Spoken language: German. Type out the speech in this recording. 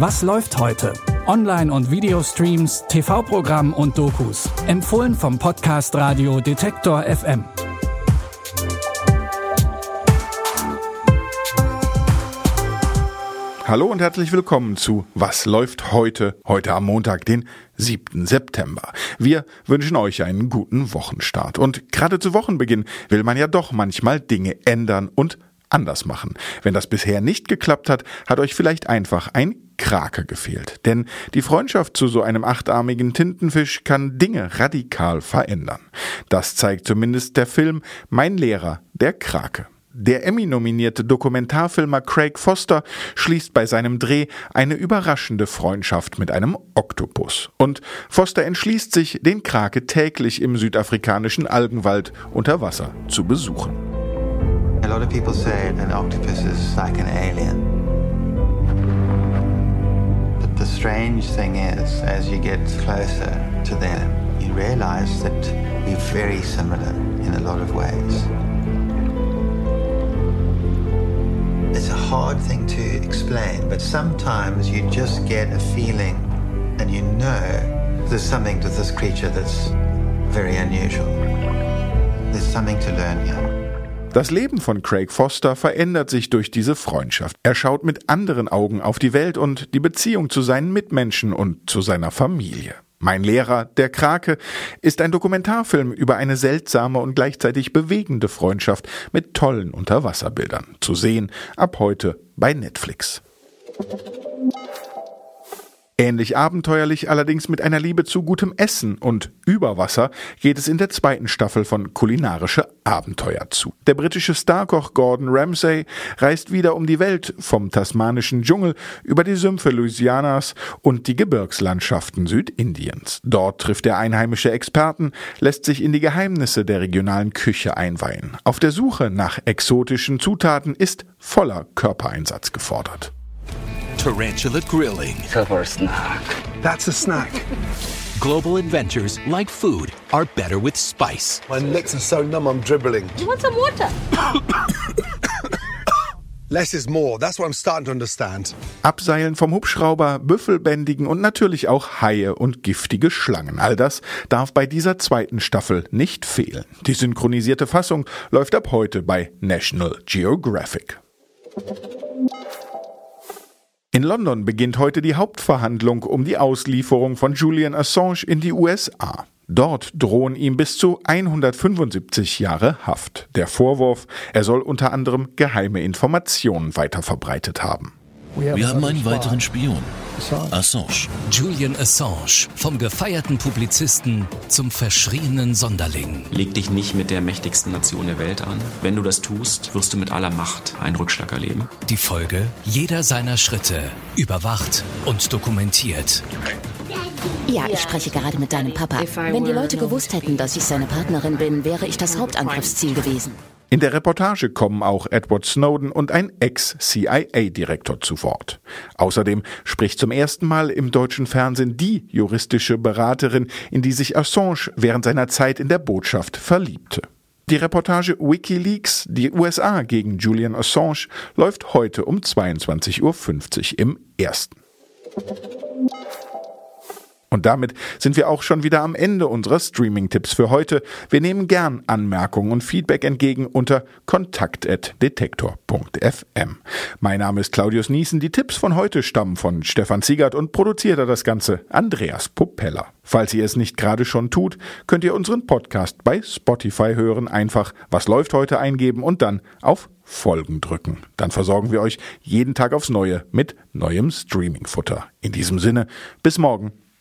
Was läuft heute? Online- und Videostreams, TV-Programm und Dokus. Empfohlen vom Podcast Radio Detektor FM. Hallo und herzlich willkommen zu Was läuft heute? Heute am Montag, den 7. September. Wir wünschen euch einen guten Wochenstart. Und gerade zu Wochenbeginn will man ja doch manchmal Dinge ändern und anders machen. Wenn das bisher nicht geklappt hat, hat euch vielleicht einfach ein Krake gefehlt. Denn die Freundschaft zu so einem achtarmigen Tintenfisch kann Dinge radikal verändern. Das zeigt zumindest der Film Mein Lehrer, der Krake. Der Emmy-nominierte Dokumentarfilmer Craig Foster schließt bei seinem Dreh eine überraschende Freundschaft mit einem Oktopus. Und Foster entschließt sich, den Krake täglich im südafrikanischen Algenwald unter Wasser zu besuchen. A lot of people say an octopus is like an alien. Strange thing is, as you get closer to them, you realize that we're very similar in a lot of ways. It's a hard thing to explain, but sometimes you just get a feeling and you know there's something to this creature that's very unusual. There's something to learn here. Das Leben von Craig Foster verändert sich durch diese Freundschaft. Er schaut mit anderen Augen auf die Welt und die Beziehung zu seinen Mitmenschen und zu seiner Familie. Mein Lehrer, der Krake, ist ein Dokumentarfilm über eine seltsame und gleichzeitig bewegende Freundschaft mit tollen Unterwasserbildern. Zu sehen ab heute bei Netflix. Ähnlich abenteuerlich, allerdings mit einer Liebe zu gutem Essen und Überwasser, geht es in der zweiten Staffel von Kulinarische Abenteuer zu. Der britische Starkoch Gordon Ramsay reist wieder um die Welt, vom tasmanischen Dschungel über die Sümpfe Louisianas und die Gebirgslandschaften Südindiens. Dort trifft er einheimische Experten, lässt sich in die Geheimnisse der regionalen Küche einweihen. Auf der Suche nach exotischen Zutaten ist voller Körpereinsatz gefordert. Tarantula Grilling. A snack. That's a snack. Global adventures like food are better with spice. My lips are so numb I'm dribbling. You want some water? Less is more. That's what I'm starting to understand. Abseilen vom Hubschrauber, Büffelbändigen und natürlich auch Haie und giftige Schlangen. All das darf bei dieser zweiten Staffel nicht fehlen. Die synchronisierte Fassung läuft ab heute bei National Geographic. In London beginnt heute die Hauptverhandlung um die Auslieferung von Julian Assange in die USA. Dort drohen ihm bis zu 175 Jahre Haft. Der Vorwurf, er soll unter anderem geheime Informationen weiterverbreitet haben. Wir haben einen weiteren Spion. Assange. Julian Assange, vom gefeierten Publizisten zum verschrienen Sonderling. Leg dich nicht mit der mächtigsten Nation der Welt an. Wenn du das tust, wirst du mit aller Macht einen Rückschlag erleben. Die Folge? Jeder seiner Schritte überwacht und dokumentiert. Ja, ich spreche gerade mit deinem Papa. Wenn die Leute gewusst hätten, dass ich seine Partnerin bin, wäre ich das Hauptangriffsziel gewesen. In der Reportage kommen auch Edward Snowden und ein Ex-CIA-Direktor zu Wort. Außerdem spricht zum ersten Mal im deutschen Fernsehen die juristische Beraterin, in die sich Assange während seiner Zeit in der Botschaft verliebte. Die Reportage Wikileaks, die USA gegen Julian Assange, läuft heute um 22.50 Uhr im ersten. Und damit sind wir auch schon wieder am Ende unserer Streaming-Tipps für heute. Wir nehmen gern Anmerkungen und Feedback entgegen unter kontakt.detektor.fm. Mein Name ist Claudius Niesen. Die Tipps von heute stammen von Stefan Ziegert und produziert er das Ganze Andreas Popella. Falls ihr es nicht gerade schon tut, könnt ihr unseren Podcast bei Spotify hören. Einfach was läuft heute eingeben und dann auf Folgen drücken. Dann versorgen wir euch jeden Tag aufs Neue mit neuem Streaming-Futter. In diesem Sinne, bis morgen.